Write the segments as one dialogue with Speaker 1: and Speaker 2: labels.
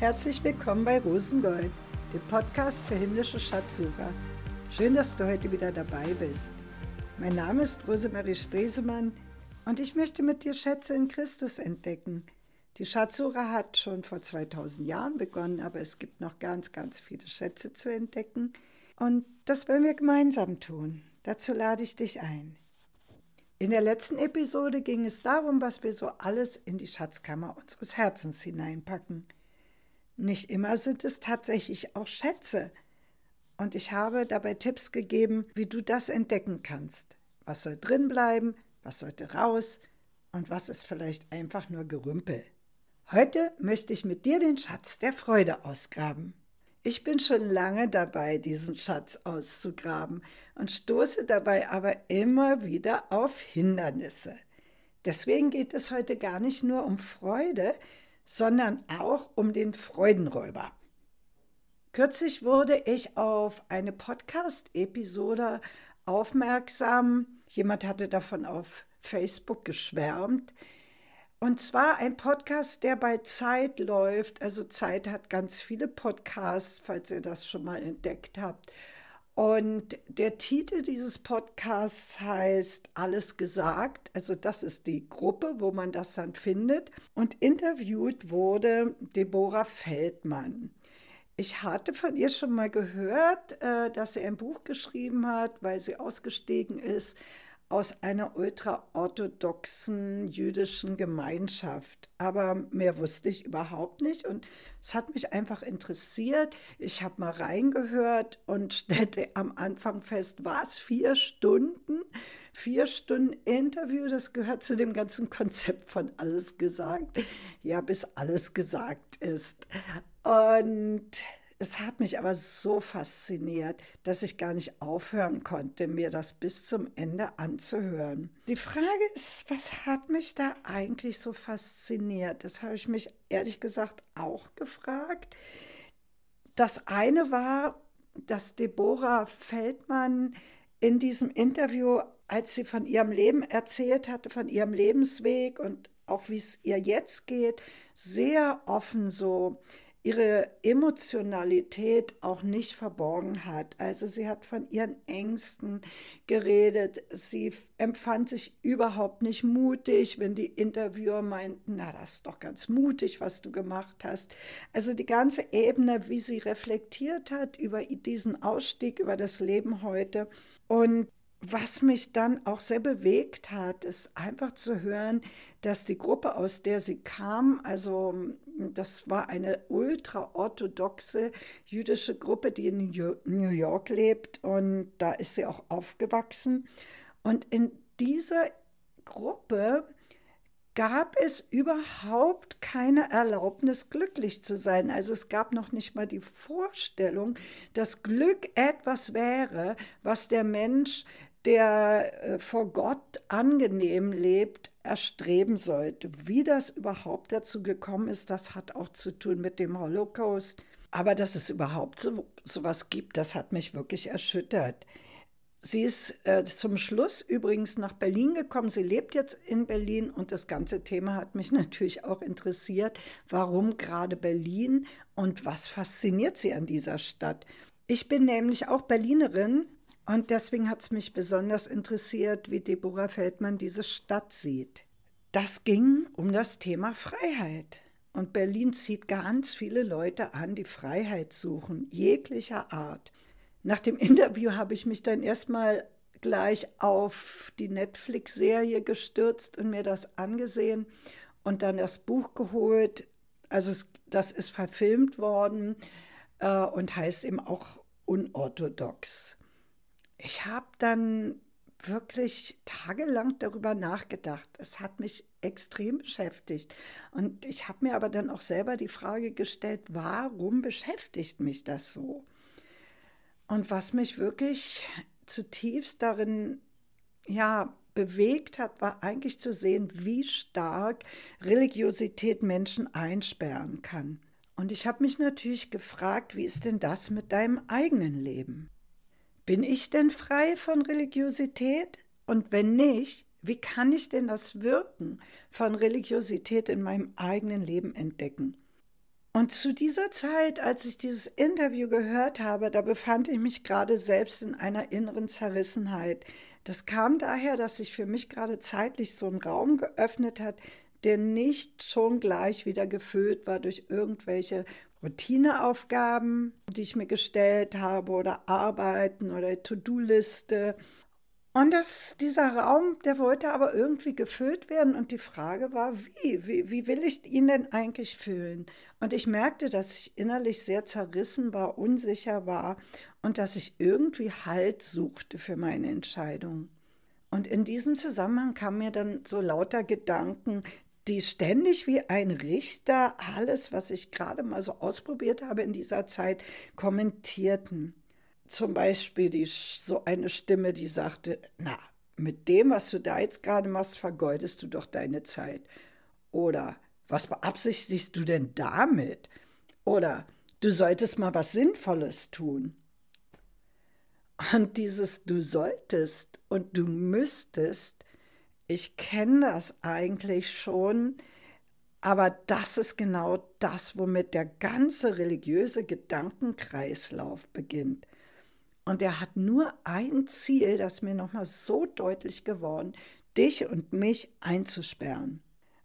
Speaker 1: Herzlich willkommen bei Rosengold, dem Podcast für himmlische Schatzsucher. Schön, dass du heute wieder dabei bist. Mein Name ist Rosemarie Stresemann und ich möchte mit dir Schätze in Christus entdecken. Die Schatzsucher hat schon vor 2000 Jahren begonnen, aber es gibt noch ganz, ganz viele Schätze zu entdecken. Und das wollen wir gemeinsam tun. Dazu lade ich dich ein. In der letzten Episode ging es darum, was wir so alles in die Schatzkammer unseres Herzens hineinpacken. Nicht immer sind es tatsächlich auch Schätze. Und ich habe dabei Tipps gegeben, wie du das entdecken kannst. Was soll drin bleiben, was sollte raus und was ist vielleicht einfach nur Gerümpel. Heute möchte ich mit dir den Schatz der Freude ausgraben. Ich bin schon lange dabei, diesen Schatz auszugraben und stoße dabei aber immer wieder auf Hindernisse. Deswegen geht es heute gar nicht nur um Freude, sondern auch um den Freudenräuber. Kürzlich wurde ich auf eine Podcast-Episode aufmerksam. Jemand hatte davon auf Facebook geschwärmt. Und zwar ein Podcast, der bei Zeit läuft. Also Zeit hat ganz viele Podcasts, falls ihr das schon mal entdeckt habt. Und der Titel dieses Podcasts heißt Alles gesagt. Also das ist die Gruppe, wo man das dann findet. Und interviewt wurde Deborah Feldmann. Ich hatte von ihr schon mal gehört, äh, dass sie ein Buch geschrieben hat, weil sie ausgestiegen ist aus einer ultraorthodoxen jüdischen Gemeinschaft. Aber mehr wusste ich überhaupt nicht und es hat mich einfach interessiert. Ich habe mal reingehört und stellte am Anfang fest, war es vier Stunden? Vier Stunden Interview, das gehört zu dem ganzen Konzept von alles gesagt. Ja, bis alles gesagt ist. Und es hat mich aber so fasziniert, dass ich gar nicht aufhören konnte, mir das bis zum Ende anzuhören. Die Frage ist, was hat mich da eigentlich so fasziniert? Das habe ich mich ehrlich gesagt auch gefragt. Das eine war, dass Deborah Feldmann in diesem Interview, als sie von ihrem Leben erzählt hatte, von ihrem Lebensweg und auch wie es ihr jetzt geht, sehr offen so ihre Emotionalität auch nicht verborgen hat. Also sie hat von ihren Ängsten geredet. Sie empfand sich überhaupt nicht mutig, wenn die Interviewer meinten, na, das ist doch ganz mutig, was du gemacht hast. Also die ganze Ebene, wie sie reflektiert hat über diesen Ausstieg, über das Leben heute. Und was mich dann auch sehr bewegt hat, ist einfach zu hören, dass die Gruppe, aus der sie kam, also das war eine ultraorthodoxe jüdische Gruppe, die in New York lebt und da ist sie auch aufgewachsen. Und in dieser Gruppe gab es überhaupt keine Erlaubnis, glücklich zu sein. Also es gab noch nicht mal die Vorstellung, dass Glück etwas wäre, was der Mensch der äh, vor Gott angenehm lebt, erstreben sollte. Wie das überhaupt dazu gekommen ist, das hat auch zu tun mit dem Holocaust. Aber dass es überhaupt so sowas gibt, das hat mich wirklich erschüttert. Sie ist äh, zum Schluss übrigens nach Berlin gekommen. Sie lebt jetzt in Berlin und das ganze Thema hat mich natürlich auch interessiert. Warum gerade Berlin und was fasziniert sie an dieser Stadt? Ich bin nämlich auch Berlinerin und deswegen hat es mich besonders interessiert, wie Deborah Feldmann diese Stadt sieht. Das ging um das Thema Freiheit. Und Berlin zieht ganz viele Leute an, die Freiheit suchen, jeglicher Art. Nach dem Interview habe ich mich dann erstmal gleich auf die Netflix-Serie gestürzt und mir das angesehen und dann das Buch geholt. Also es, das ist verfilmt worden äh, und heißt eben auch unorthodox ich habe dann wirklich tagelang darüber nachgedacht. Es hat mich extrem beschäftigt. Und ich habe mir aber dann auch selber die Frage gestellt, warum beschäftigt mich das so? Und was mich wirklich zutiefst darin, ja, bewegt hat, war eigentlich zu sehen, wie stark Religiosität Menschen einsperren kann. Und ich habe mich natürlich gefragt, wie ist denn das mit deinem eigenen Leben? Bin ich denn frei von Religiosität? Und wenn nicht, wie kann ich denn das Wirken von Religiosität in meinem eigenen Leben entdecken? Und zu dieser Zeit, als ich dieses Interview gehört habe, da befand ich mich gerade selbst in einer inneren Zerrissenheit. Das kam daher, dass sich für mich gerade zeitlich so ein Raum geöffnet hat, der nicht schon gleich wieder gefüllt war durch irgendwelche Routineaufgaben, die ich mir gestellt habe oder Arbeiten oder To-Do-Liste und das, dieser Raum, der wollte aber irgendwie gefüllt werden. Und die Frage war, wie? wie? Wie will ich ihn denn eigentlich füllen? Und ich merkte, dass ich innerlich sehr zerrissen war, unsicher war und dass ich irgendwie Halt suchte für meine Entscheidung. Und in diesem Zusammenhang kamen mir dann so lauter Gedanken, die ständig wie ein Richter alles, was ich gerade mal so ausprobiert habe in dieser Zeit, kommentierten zum Beispiel die, so eine Stimme, die sagte, na, mit dem, was du da jetzt gerade machst, vergeudest du doch deine Zeit. Oder was beabsichtigst du denn damit? Oder du solltest mal was Sinnvolles tun. Und dieses du solltest und du müsstest, ich kenne das eigentlich schon, aber das ist genau das, womit der ganze religiöse Gedankenkreislauf beginnt. Und er hat nur ein Ziel, das mir nochmal so deutlich geworden, dich und mich einzusperren.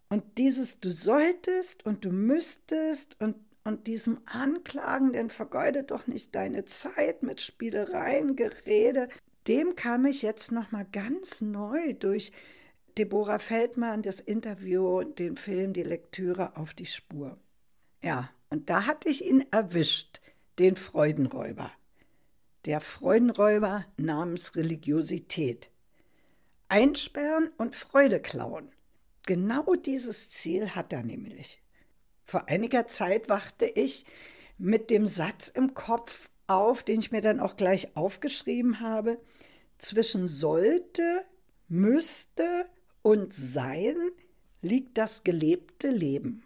Speaker 1: Und dieses du solltest und du müsstest und, und diesem Anklagenden vergeude doch nicht deine Zeit mit Spielereien, Gerede, dem kam ich jetzt nochmal ganz neu durch Deborah Feldmann, das Interview den Film, die Lektüre auf die Spur. Ja, und da hatte ich ihn erwischt, den Freudenräuber der Freudenräuber namens Religiosität. Einsperren und Freude klauen. Genau dieses Ziel hat er nämlich. Vor einiger Zeit wachte ich mit dem Satz im Kopf auf, den ich mir dann auch gleich aufgeschrieben habe, zwischen sollte, müsste und sein liegt das gelebte Leben.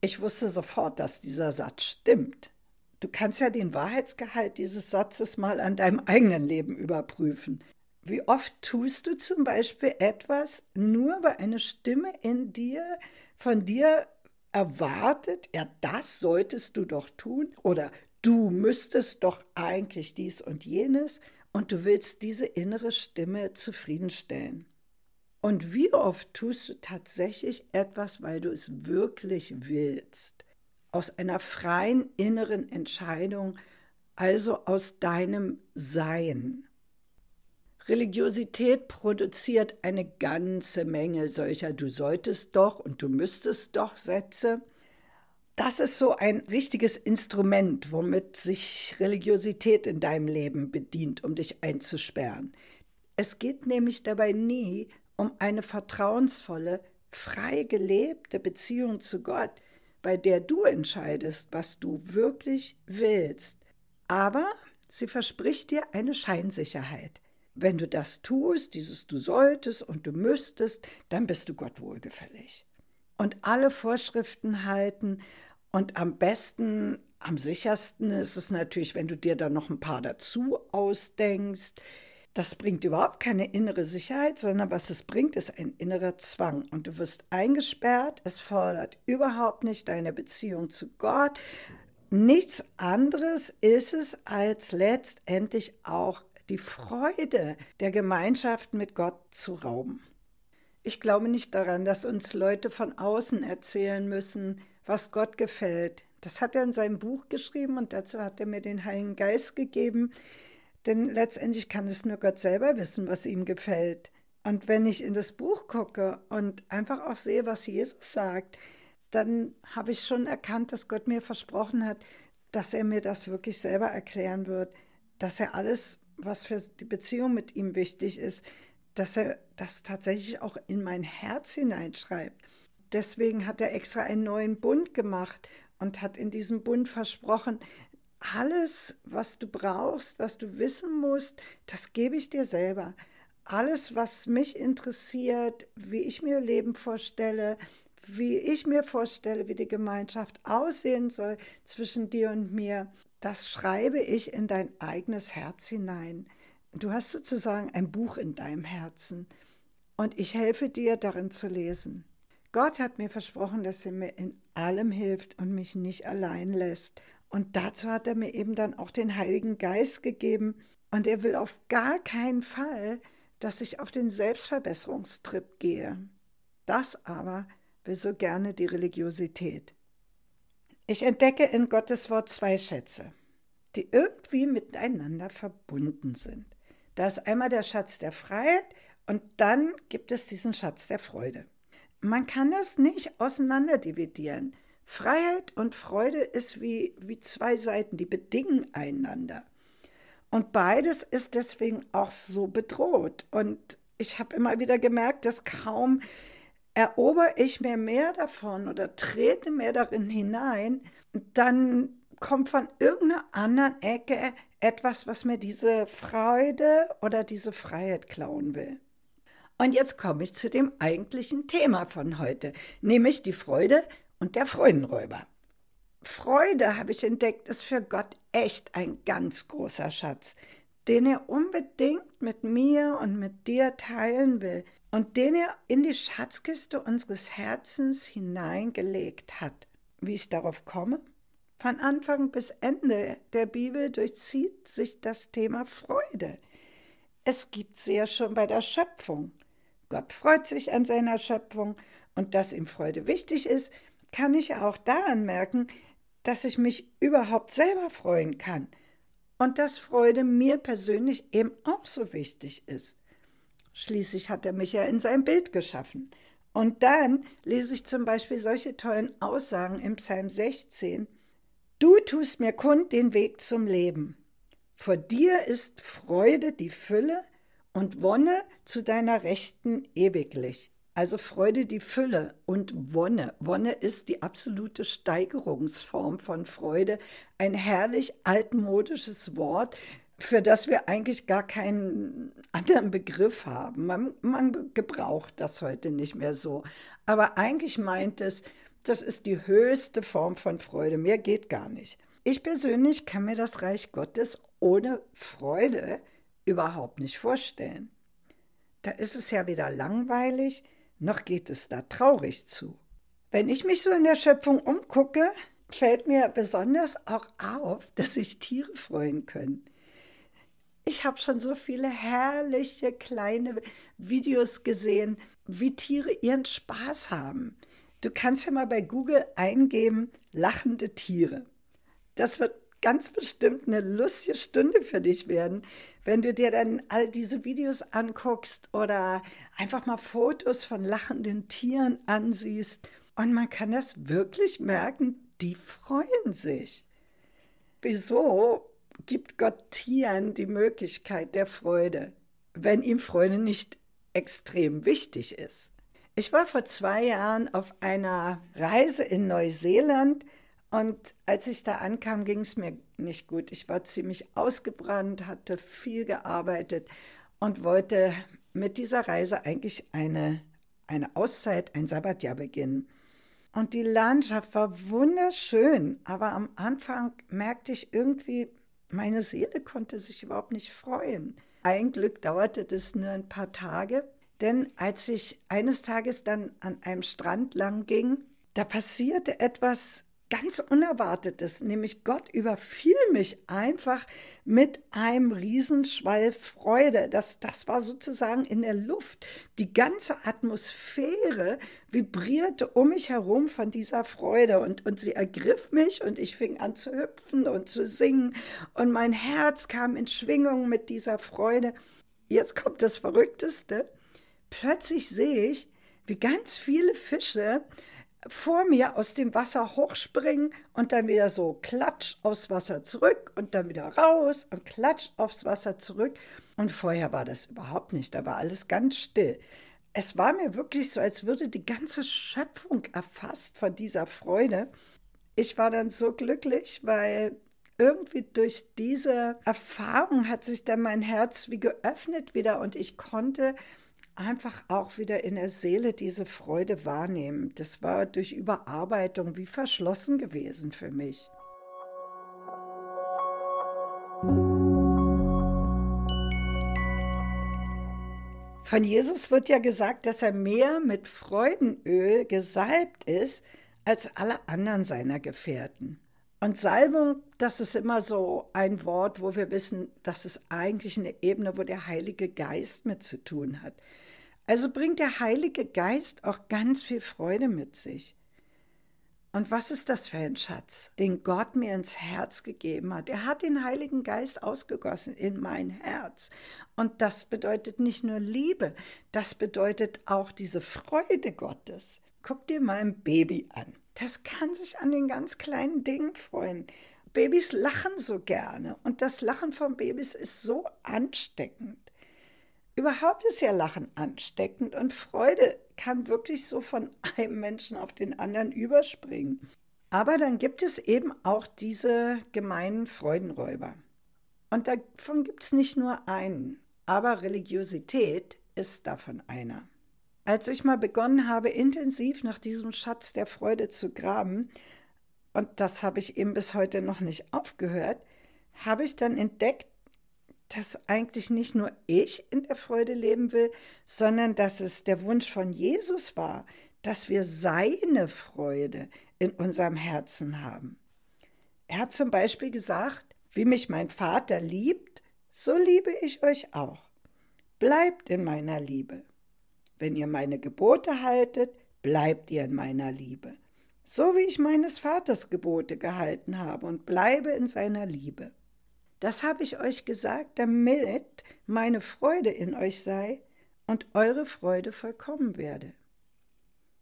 Speaker 1: Ich wusste sofort, dass dieser Satz stimmt. Du kannst ja den Wahrheitsgehalt dieses Satzes mal an deinem eigenen Leben überprüfen. Wie oft tust du zum Beispiel etwas, nur weil eine Stimme in dir von dir erwartet, ja, das solltest du doch tun oder du müsstest doch eigentlich dies und jenes und du willst diese innere Stimme zufriedenstellen. Und wie oft tust du tatsächlich etwas, weil du es wirklich willst? aus einer freien inneren Entscheidung, also aus deinem Sein. Religiosität produziert eine ganze Menge solcher Du solltest doch und du müsstest doch Sätze. Das ist so ein richtiges Instrument, womit sich Religiosität in deinem Leben bedient, um dich einzusperren. Es geht nämlich dabei nie um eine vertrauensvolle, frei gelebte Beziehung zu Gott, bei der du entscheidest, was du wirklich willst. Aber sie verspricht dir eine Scheinsicherheit. Wenn du das tust, dieses du solltest und du müsstest, dann bist du Gott wohlgefällig. Und alle Vorschriften halten und am besten, am sichersten ist es natürlich, wenn du dir da noch ein paar dazu ausdenkst, das bringt überhaupt keine innere Sicherheit, sondern was es bringt, ist ein innerer Zwang. Und du wirst eingesperrt. Es fordert überhaupt nicht deine Beziehung zu Gott. Nichts anderes ist es als letztendlich auch die Freude der Gemeinschaft mit Gott zu rauben. Ich glaube nicht daran, dass uns Leute von außen erzählen müssen, was Gott gefällt. Das hat er in seinem Buch geschrieben und dazu hat er mir den Heiligen Geist gegeben. Denn letztendlich kann es nur Gott selber wissen, was ihm gefällt. Und wenn ich in das Buch gucke und einfach auch sehe, was Jesus sagt, dann habe ich schon erkannt, dass Gott mir versprochen hat, dass er mir das wirklich selber erklären wird, dass er alles, was für die Beziehung mit ihm wichtig ist, dass er das tatsächlich auch in mein Herz hineinschreibt. Deswegen hat er extra einen neuen Bund gemacht und hat in diesem Bund versprochen, alles, was du brauchst, was du wissen musst, das gebe ich dir selber. Alles, was mich interessiert, wie ich mir Leben vorstelle, wie ich mir vorstelle, wie die Gemeinschaft aussehen soll zwischen dir und mir, das schreibe ich in dein eigenes Herz hinein. Du hast sozusagen ein Buch in deinem Herzen und ich helfe dir darin zu lesen. Gott hat mir versprochen, dass er mir in allem hilft und mich nicht allein lässt. Und dazu hat er mir eben dann auch den Heiligen Geist gegeben. Und er will auf gar keinen Fall, dass ich auf den Selbstverbesserungstrip gehe. Das aber will so gerne die Religiosität. Ich entdecke in Gottes Wort zwei Schätze, die irgendwie miteinander verbunden sind. Da ist einmal der Schatz der Freiheit und dann gibt es diesen Schatz der Freude. Man kann das nicht auseinanderdividieren. Freiheit und Freude ist wie, wie zwei Seiten, die bedingen einander. Und beides ist deswegen auch so bedroht. Und ich habe immer wieder gemerkt, dass kaum erober ich mir mehr davon oder trete mehr darin hinein, dann kommt von irgendeiner anderen Ecke etwas, was mir diese Freude oder diese Freiheit klauen will. Und jetzt komme ich zu dem eigentlichen Thema von heute, nämlich die Freude und der Freudenräuber. Freude, habe ich entdeckt, ist für Gott echt ein ganz großer Schatz, den er unbedingt mit mir und mit dir teilen will und den er in die Schatzkiste unseres Herzens hineingelegt hat. Wie ich darauf komme? Von Anfang bis Ende der Bibel durchzieht sich das Thema Freude. Es gibt sie ja schon bei der Schöpfung. Gott freut sich an seiner Schöpfung und dass ihm Freude wichtig ist, kann ich auch daran merken, dass ich mich überhaupt selber freuen kann und dass Freude mir persönlich eben auch so wichtig ist. Schließlich hat er mich ja in sein Bild geschaffen. Und dann lese ich zum Beispiel solche tollen Aussagen im Psalm 16. Du tust mir kund den Weg zum Leben. Vor dir ist Freude die Fülle und Wonne zu deiner Rechten ewiglich. Also Freude die Fülle und Wonne. Wonne ist die absolute Steigerungsform von Freude. Ein herrlich altmodisches Wort, für das wir eigentlich gar keinen anderen Begriff haben. Man, man gebraucht das heute nicht mehr so. Aber eigentlich meint es, das ist die höchste Form von Freude. Mehr geht gar nicht. Ich persönlich kann mir das Reich Gottes ohne Freude überhaupt nicht vorstellen. Da ist es ja weder langweilig, noch geht es da traurig zu. Wenn ich mich so in der Schöpfung umgucke, fällt mir besonders auch auf, dass sich Tiere freuen können. Ich habe schon so viele herrliche kleine Videos gesehen, wie Tiere ihren Spaß haben. Du kannst ja mal bei Google eingeben, lachende Tiere. Das wird ganz bestimmt eine lustige Stunde für dich werden, wenn du dir dann all diese Videos anguckst oder einfach mal Fotos von lachenden Tieren ansiehst. Und man kann das wirklich merken, die freuen sich. Wieso gibt Gott Tieren die Möglichkeit der Freude, wenn ihm Freude nicht extrem wichtig ist? Ich war vor zwei Jahren auf einer Reise in Neuseeland und als ich da ankam, ging es mir nicht gut. Ich war ziemlich ausgebrannt, hatte viel gearbeitet und wollte mit dieser Reise eigentlich eine, eine Auszeit, ein Sabbatjahr beginnen. Und die Landschaft war wunderschön, aber am Anfang merkte ich irgendwie, meine Seele konnte sich überhaupt nicht freuen. Ein Glück dauerte das nur ein paar Tage, denn als ich eines Tages dann an einem Strand lang ging, da passierte etwas ganz Unerwartetes, nämlich Gott überfiel mich einfach mit einem Riesenschwall Freude. Das, das war sozusagen in der Luft. Die ganze Atmosphäre vibrierte um mich herum von dieser Freude und, und sie ergriff mich und ich fing an zu hüpfen und zu singen und mein Herz kam in Schwingung mit dieser Freude. Jetzt kommt das Verrückteste. Plötzlich sehe ich, wie ganz viele Fische vor mir aus dem Wasser hochspringen und dann wieder so klatsch aufs Wasser zurück und dann wieder raus und klatsch aufs Wasser zurück. Und vorher war das überhaupt nicht, da war alles ganz still. Es war mir wirklich so, als würde die ganze Schöpfung erfasst von dieser Freude. Ich war dann so glücklich, weil irgendwie durch diese Erfahrung hat sich dann mein Herz wie geöffnet wieder und ich konnte einfach auch wieder in der Seele diese Freude wahrnehmen. Das war durch Überarbeitung wie verschlossen gewesen für mich. Von Jesus wird ja gesagt, dass er mehr mit Freudenöl gesalbt ist als alle anderen seiner Gefährten. Und Salbung, das ist immer so ein Wort, wo wir wissen, das ist eigentlich eine Ebene, wo der Heilige Geist mit zu tun hat. Also bringt der Heilige Geist auch ganz viel Freude mit sich. Und was ist das für ein Schatz, den Gott mir ins Herz gegeben hat? Er hat den Heiligen Geist ausgegossen in mein Herz. Und das bedeutet nicht nur Liebe, das bedeutet auch diese Freude Gottes. Guck dir mal ein Baby an. Das kann sich an den ganz kleinen Dingen freuen. Babys lachen so gerne und das Lachen von Babys ist so ansteckend. Überhaupt ist ja Lachen ansteckend und Freude kann wirklich so von einem Menschen auf den anderen überspringen. Aber dann gibt es eben auch diese gemeinen Freudenräuber. Und davon gibt es nicht nur einen, aber Religiosität ist davon einer. Als ich mal begonnen habe, intensiv nach diesem Schatz der Freude zu graben, und das habe ich eben bis heute noch nicht aufgehört, habe ich dann entdeckt, dass eigentlich nicht nur ich in der Freude leben will, sondern dass es der Wunsch von Jesus war, dass wir seine Freude in unserem Herzen haben. Er hat zum Beispiel gesagt, wie mich mein Vater liebt, so liebe ich euch auch. Bleibt in meiner Liebe. Wenn ihr meine Gebote haltet, bleibt ihr in meiner Liebe. So wie ich meines Vaters Gebote gehalten habe und bleibe in seiner Liebe. Das habe ich euch gesagt, damit meine Freude in euch sei und eure Freude vollkommen werde.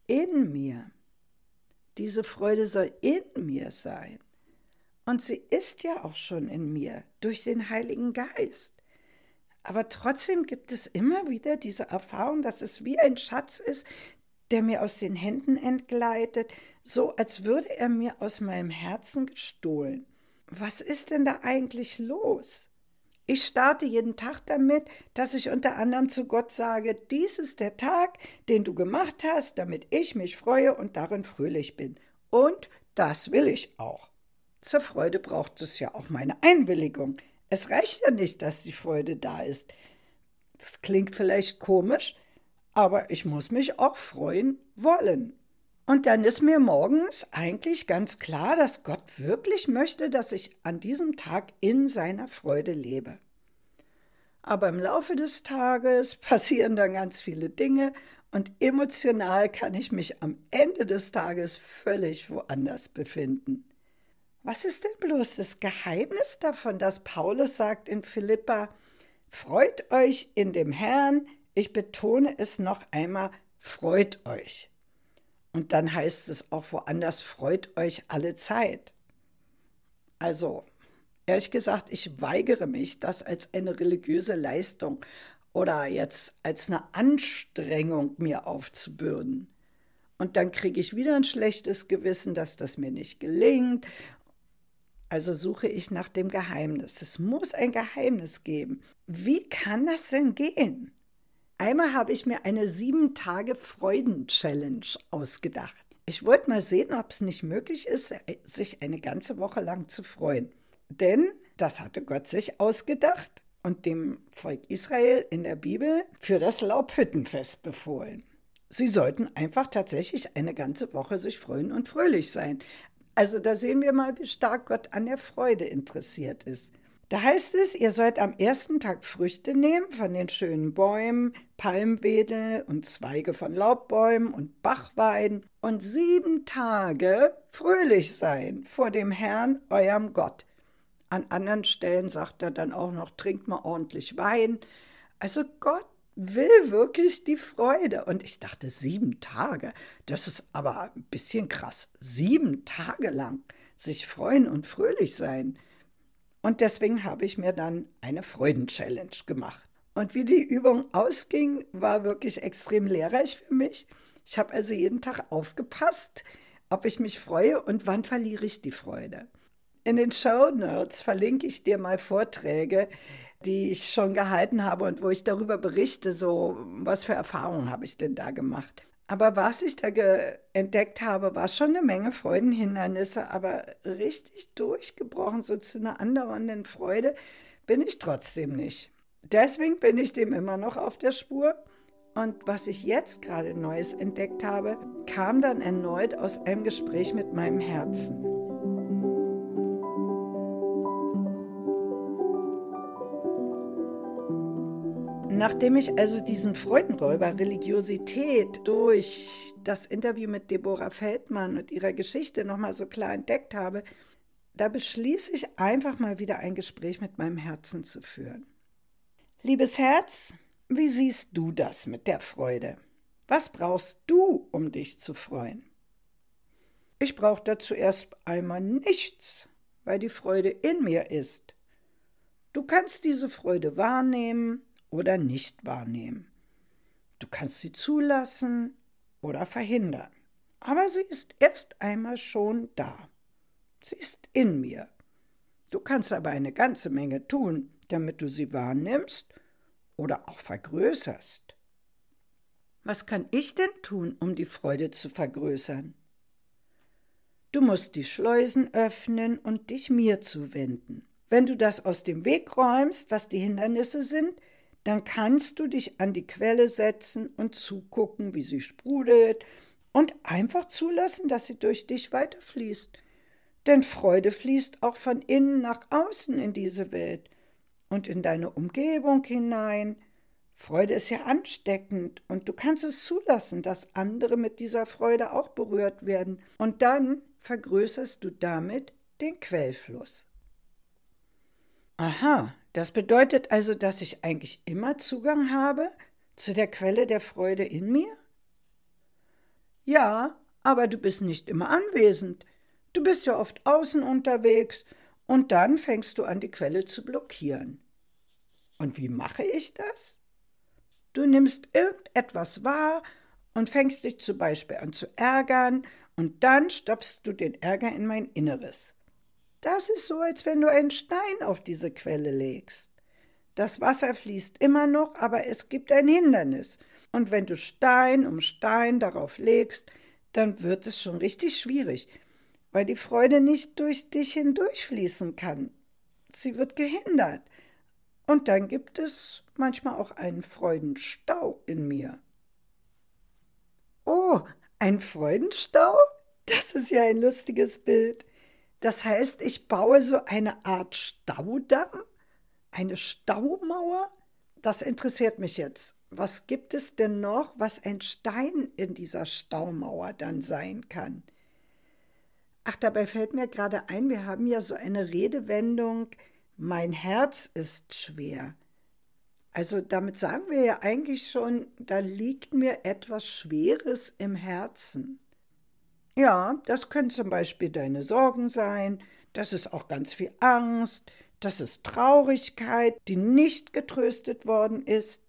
Speaker 1: In mir. Diese Freude soll in mir sein. Und sie ist ja auch schon in mir durch den Heiligen Geist. Aber trotzdem gibt es immer wieder diese Erfahrung, dass es wie ein Schatz ist, der mir aus den Händen entgleitet, so als würde er mir aus meinem Herzen gestohlen was ist denn da eigentlich los? Ich starte jeden Tag damit, dass ich unter anderem zu Gott sage, dies ist der Tag, den du gemacht hast, damit ich mich freue und darin fröhlich bin. Und das will ich auch. Zur Freude braucht es ja auch meine Einwilligung. Es reicht ja nicht, dass die Freude da ist. Das klingt vielleicht komisch, aber ich muss mich auch freuen wollen. Und dann ist mir morgens eigentlich ganz klar, dass Gott wirklich möchte, dass ich an diesem Tag in seiner Freude lebe. Aber im Laufe des Tages passieren dann ganz viele Dinge und emotional kann ich mich am Ende des Tages völlig woanders befinden. Was ist denn bloß das Geheimnis davon, dass Paulus sagt in Philippa, Freut euch in dem Herrn, ich betone es noch einmal, freut euch. Und dann heißt es auch woanders, freut euch alle Zeit. Also, ehrlich gesagt, ich weigere mich, das als eine religiöse Leistung oder jetzt als eine Anstrengung mir aufzubürden. Und dann kriege ich wieder ein schlechtes Gewissen, dass das mir nicht gelingt. Also suche ich nach dem Geheimnis. Es muss ein Geheimnis geben. Wie kann das denn gehen? Einmal habe ich mir eine sieben Tage Freuden-Challenge ausgedacht. Ich wollte mal sehen, ob es nicht möglich ist, sich eine ganze Woche lang zu freuen. Denn das hatte Gott sich ausgedacht und dem Volk Israel in der Bibel für das Laubhüttenfest befohlen. Sie sollten einfach tatsächlich eine ganze Woche sich freuen und fröhlich sein. Also da sehen wir mal, wie stark Gott an der Freude interessiert ist. Da heißt es, ihr sollt am ersten Tag Früchte nehmen von den schönen Bäumen, Palmwedel und Zweige von Laubbäumen und Bachweiden und sieben Tage fröhlich sein vor dem Herrn, eurem Gott. An anderen Stellen sagt er dann auch noch, trinkt mal ordentlich Wein. Also Gott will wirklich die Freude. Und ich dachte, sieben Tage, das ist aber ein bisschen krass. Sieben Tage lang sich freuen und fröhlich sein. Und deswegen habe ich mir dann eine Freuden-Challenge gemacht. Und wie die Übung ausging, war wirklich extrem lehrreich für mich. Ich habe also jeden Tag aufgepasst, ob ich mich freue und wann verliere ich die Freude. In den Show Notes verlinke ich dir mal Vorträge, die ich schon gehalten habe und wo ich darüber berichte, so was für Erfahrungen habe ich denn da gemacht. Aber was ich da entdeckt habe, war schon eine Menge Freudenhindernisse, aber richtig durchgebrochen, so zu einer andauernden Freude, bin ich trotzdem nicht. Deswegen bin ich dem immer noch auf der Spur. Und was ich jetzt gerade Neues entdeckt habe, kam dann erneut aus einem Gespräch mit meinem Herzen. Nachdem ich also diesen Freudenräuber Religiosität durch das Interview mit Deborah Feldmann und ihrer Geschichte nochmal so klar entdeckt habe, da beschließe ich einfach mal wieder ein Gespräch mit meinem Herzen zu führen. Liebes Herz, wie siehst du das mit der Freude? Was brauchst du, um dich zu freuen? Ich brauche dazu erst einmal nichts, weil die Freude in mir ist. Du kannst diese Freude wahrnehmen oder nicht wahrnehmen. Du kannst sie zulassen oder verhindern. Aber sie ist erst einmal schon da. Sie ist in mir. Du kannst aber eine ganze Menge tun, damit du sie wahrnimmst oder auch vergrößerst. Was kann ich denn tun, um die Freude zu vergrößern? Du musst die Schleusen öffnen und dich mir zuwenden. Wenn du das aus dem Weg räumst, was die Hindernisse sind, dann kannst du dich an die Quelle setzen und zugucken, wie sie sprudelt und einfach zulassen, dass sie durch dich weiterfließt. Denn Freude fließt auch von innen nach außen in diese Welt und in deine Umgebung hinein. Freude ist ja ansteckend und du kannst es zulassen, dass andere mit dieser Freude auch berührt werden. Und dann vergrößerst du damit den Quellfluss. Aha, das bedeutet also, dass ich eigentlich immer Zugang habe zu der Quelle der Freude in mir? Ja, aber du bist nicht immer anwesend. Du bist ja oft außen unterwegs und dann fängst du an, die Quelle zu blockieren. Und wie mache ich das? Du nimmst irgendetwas wahr und fängst dich zum Beispiel an zu ärgern und dann stopfst du den Ärger in mein Inneres. Das ist so, als wenn du einen Stein auf diese Quelle legst. Das Wasser fließt immer noch, aber es gibt ein Hindernis. Und wenn du Stein um Stein darauf legst, dann wird es schon richtig schwierig, weil die Freude nicht durch dich hindurchfließen kann. Sie wird gehindert. Und dann gibt es manchmal auch einen Freudenstau in mir. Oh, ein Freudenstau? Das ist ja ein lustiges Bild. Das heißt, ich baue so eine Art Staudamm, eine Staumauer. Das interessiert mich jetzt. Was gibt es denn noch, was ein Stein in dieser Staumauer dann sein kann? Ach, dabei fällt mir gerade ein, wir haben ja so eine Redewendung, mein Herz ist schwer. Also damit sagen wir ja eigentlich schon, da liegt mir etwas Schweres im Herzen. Ja, das können zum Beispiel deine Sorgen sein, das ist auch ganz viel Angst, das ist Traurigkeit, die nicht getröstet worden ist.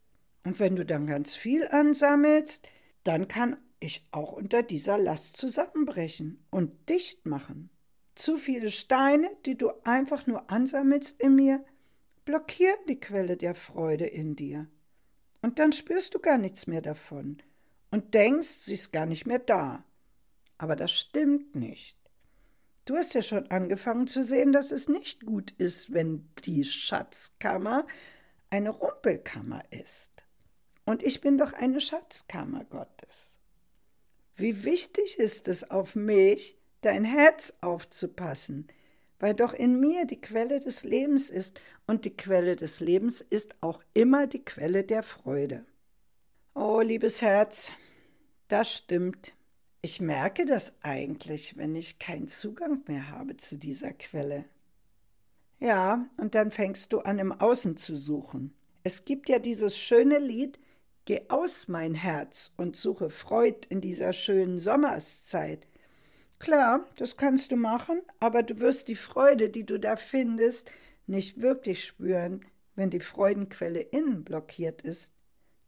Speaker 1: Und wenn du dann ganz viel ansammelst, dann kann ich auch unter dieser Last zusammenbrechen und dicht machen. Zu viele Steine, die du einfach nur ansammelst in mir, blockieren die Quelle der Freude in dir. Und dann spürst du gar nichts mehr davon und denkst, sie ist gar nicht mehr da. Aber das stimmt nicht. Du hast ja schon angefangen zu sehen, dass es nicht gut ist, wenn die Schatzkammer eine Rumpelkammer ist. Und ich bin doch eine Schatzkammer Gottes. Wie wichtig ist es auf mich, dein Herz aufzupassen, weil doch in mir die Quelle des Lebens ist und die Quelle des Lebens ist auch immer die Quelle der Freude. Oh, liebes Herz, das stimmt. Ich merke das eigentlich, wenn ich keinen Zugang mehr habe zu dieser Quelle. Ja, und dann fängst du an, im Außen zu suchen. Es gibt ja dieses schöne Lied, Geh aus, mein Herz, und suche Freud in dieser schönen Sommerszeit. Klar, das kannst du machen, aber du wirst die Freude, die du da findest, nicht wirklich spüren, wenn die Freudenquelle innen blockiert ist.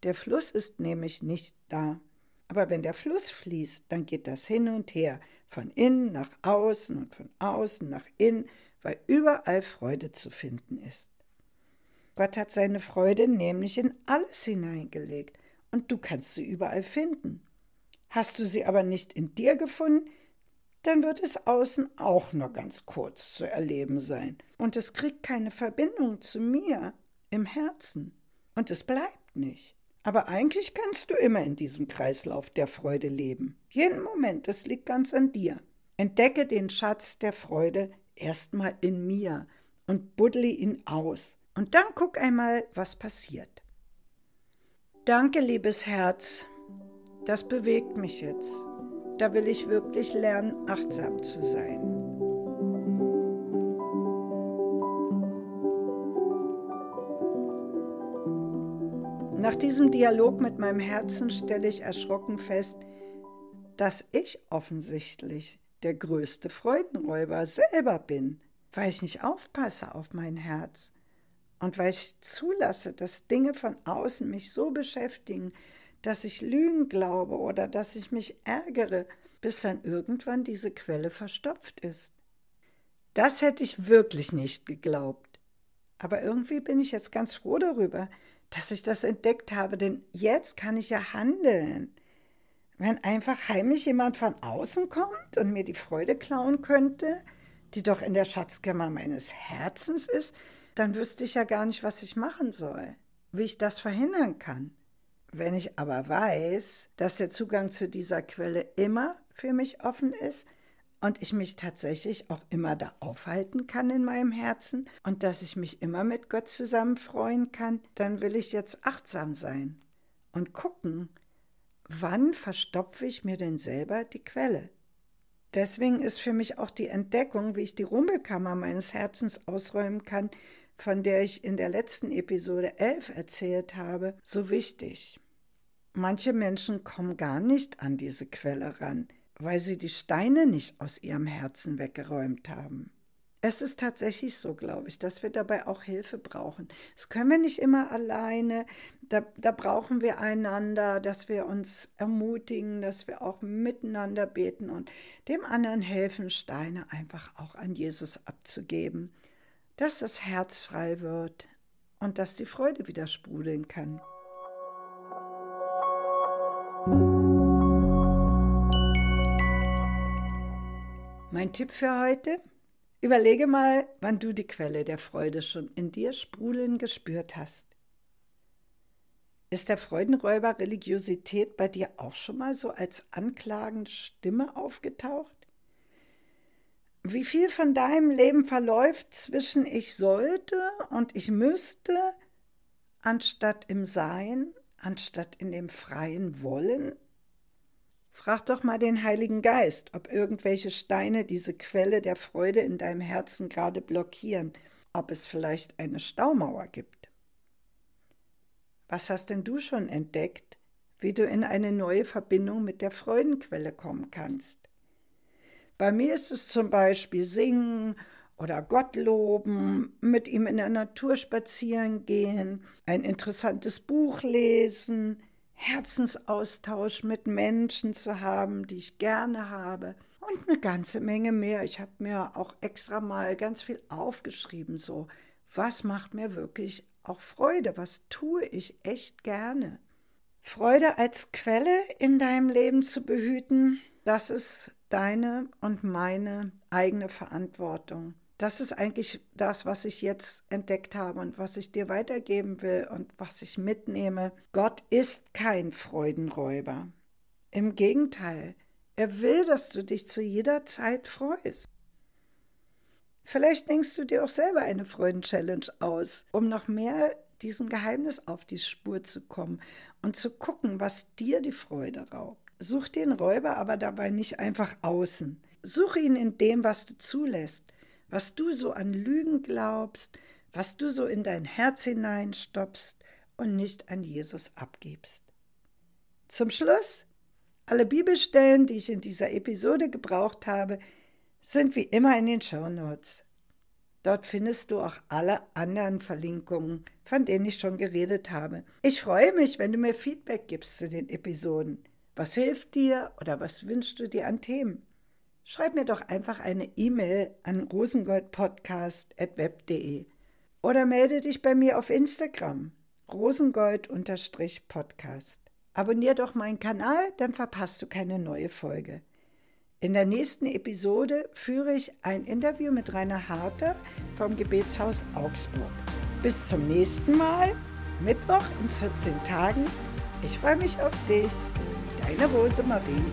Speaker 1: Der Fluss ist nämlich nicht da. Aber wenn der Fluss fließt, dann geht das hin und her, von innen nach außen und von außen nach innen, weil überall Freude zu finden ist. Gott hat seine Freude nämlich in alles hineingelegt und du kannst sie überall finden. Hast du sie aber nicht in dir gefunden, dann wird es außen auch nur ganz kurz zu erleben sein. Und es kriegt keine Verbindung zu mir im Herzen. Und es bleibt nicht. Aber eigentlich kannst du immer in diesem Kreislauf der Freude leben. Jeden Moment, das liegt ganz an dir. Entdecke den Schatz der Freude erstmal in mir und buddle ihn aus. Und dann guck einmal, was passiert. Danke, liebes Herz. Das bewegt mich jetzt. Da will ich wirklich lernen, achtsam zu sein. Nach diesem Dialog mit meinem Herzen stelle ich erschrocken fest, dass ich offensichtlich der größte Freudenräuber selber bin, weil ich nicht aufpasse auf mein Herz und weil ich zulasse, dass Dinge von außen mich so beschäftigen, dass ich Lügen glaube oder dass ich mich ärgere, bis dann irgendwann diese Quelle verstopft ist. Das hätte ich wirklich nicht geglaubt. Aber irgendwie bin ich jetzt ganz froh darüber, dass ich das entdeckt habe, denn jetzt kann ich ja handeln. Wenn einfach heimlich jemand von außen kommt und mir die Freude klauen könnte, die doch in der Schatzkammer meines Herzens ist, dann wüsste ich ja gar nicht, was ich machen soll, wie ich das verhindern kann. Wenn ich aber weiß, dass der Zugang zu dieser Quelle immer für mich offen ist und ich mich tatsächlich auch immer da aufhalten kann in meinem Herzen und dass ich mich immer mit Gott zusammen freuen kann, dann will ich jetzt achtsam sein und gucken, wann verstopfe ich mir denn selber die Quelle? Deswegen ist für mich auch die Entdeckung, wie ich die Rumpelkammer meines Herzens ausräumen kann, von der ich in der letzten Episode 11 erzählt habe, so wichtig. Manche Menschen kommen gar nicht an diese Quelle ran, weil sie die Steine nicht aus ihrem Herzen weggeräumt haben. Es ist tatsächlich so, glaube ich, dass wir dabei auch Hilfe brauchen. Das können wir nicht immer alleine. Da, da, brauchen wir einander, dass wir uns ermutigen, dass wir auch miteinander beten und dem anderen helfen, Steine einfach auch an Jesus abzugeben, dass das Herz frei wird und dass die Freude wieder sprudeln kann. Mein Tipp für heute? Überlege mal, wann du die Quelle der Freude schon in dir sprudeln gespürt hast. Ist der Freudenräuber Religiosität bei dir auch schon mal so als anklagende Stimme aufgetaucht? Wie viel von deinem Leben verläuft zwischen ich sollte und ich müsste, anstatt im Sein, anstatt in dem freien Wollen? Frag doch mal den Heiligen Geist, ob irgendwelche Steine diese Quelle der Freude in deinem Herzen gerade blockieren, ob es vielleicht eine Staumauer gibt. Was hast denn du schon entdeckt, wie du in eine neue Verbindung mit der Freudenquelle kommen kannst? Bei mir ist es zum Beispiel Singen oder Gott loben, mit ihm in der Natur spazieren gehen, ein interessantes Buch lesen, Herzensaustausch mit Menschen zu haben, die ich gerne habe und eine ganze Menge mehr. Ich habe mir auch extra mal ganz viel aufgeschrieben, so was macht mir wirklich auch Freude, was tue ich echt gerne. Freude als Quelle in deinem Leben zu behüten, das ist deine und meine eigene Verantwortung das ist eigentlich das, was ich jetzt entdeckt habe und was ich dir weitergeben will und was ich mitnehme. Gott ist kein Freudenräuber. Im Gegenteil, er will, dass du dich zu jeder Zeit freust. Vielleicht denkst du dir auch selber eine Freudenchallenge aus, um noch mehr diesem Geheimnis auf die Spur zu kommen und zu gucken, was dir die Freude raubt. Such den Räuber aber dabei nicht einfach außen. Such ihn in dem, was du zulässt was du so an Lügen glaubst, was du so in dein Herz hineinstopfst und nicht an Jesus abgibst. Zum Schluss, alle Bibelstellen, die ich in dieser Episode gebraucht habe, sind wie immer in den Show Notes. Dort findest du auch alle anderen Verlinkungen, von denen ich schon geredet habe. Ich freue mich, wenn du mir Feedback gibst zu den Episoden. Was hilft dir oder was wünschst du dir an Themen? Schreib mir doch einfach eine E-Mail an rosengoldpodcast.web.de oder melde dich bei mir auf Instagram rosengold-podcast. Abonnier doch meinen Kanal, dann verpasst du keine neue Folge. In der nächsten Episode führe ich ein Interview mit Rainer Harter vom Gebetshaus Augsburg. Bis zum nächsten Mal, Mittwoch in 14 Tagen Ich freue mich auf dich. Deine Rosemarie.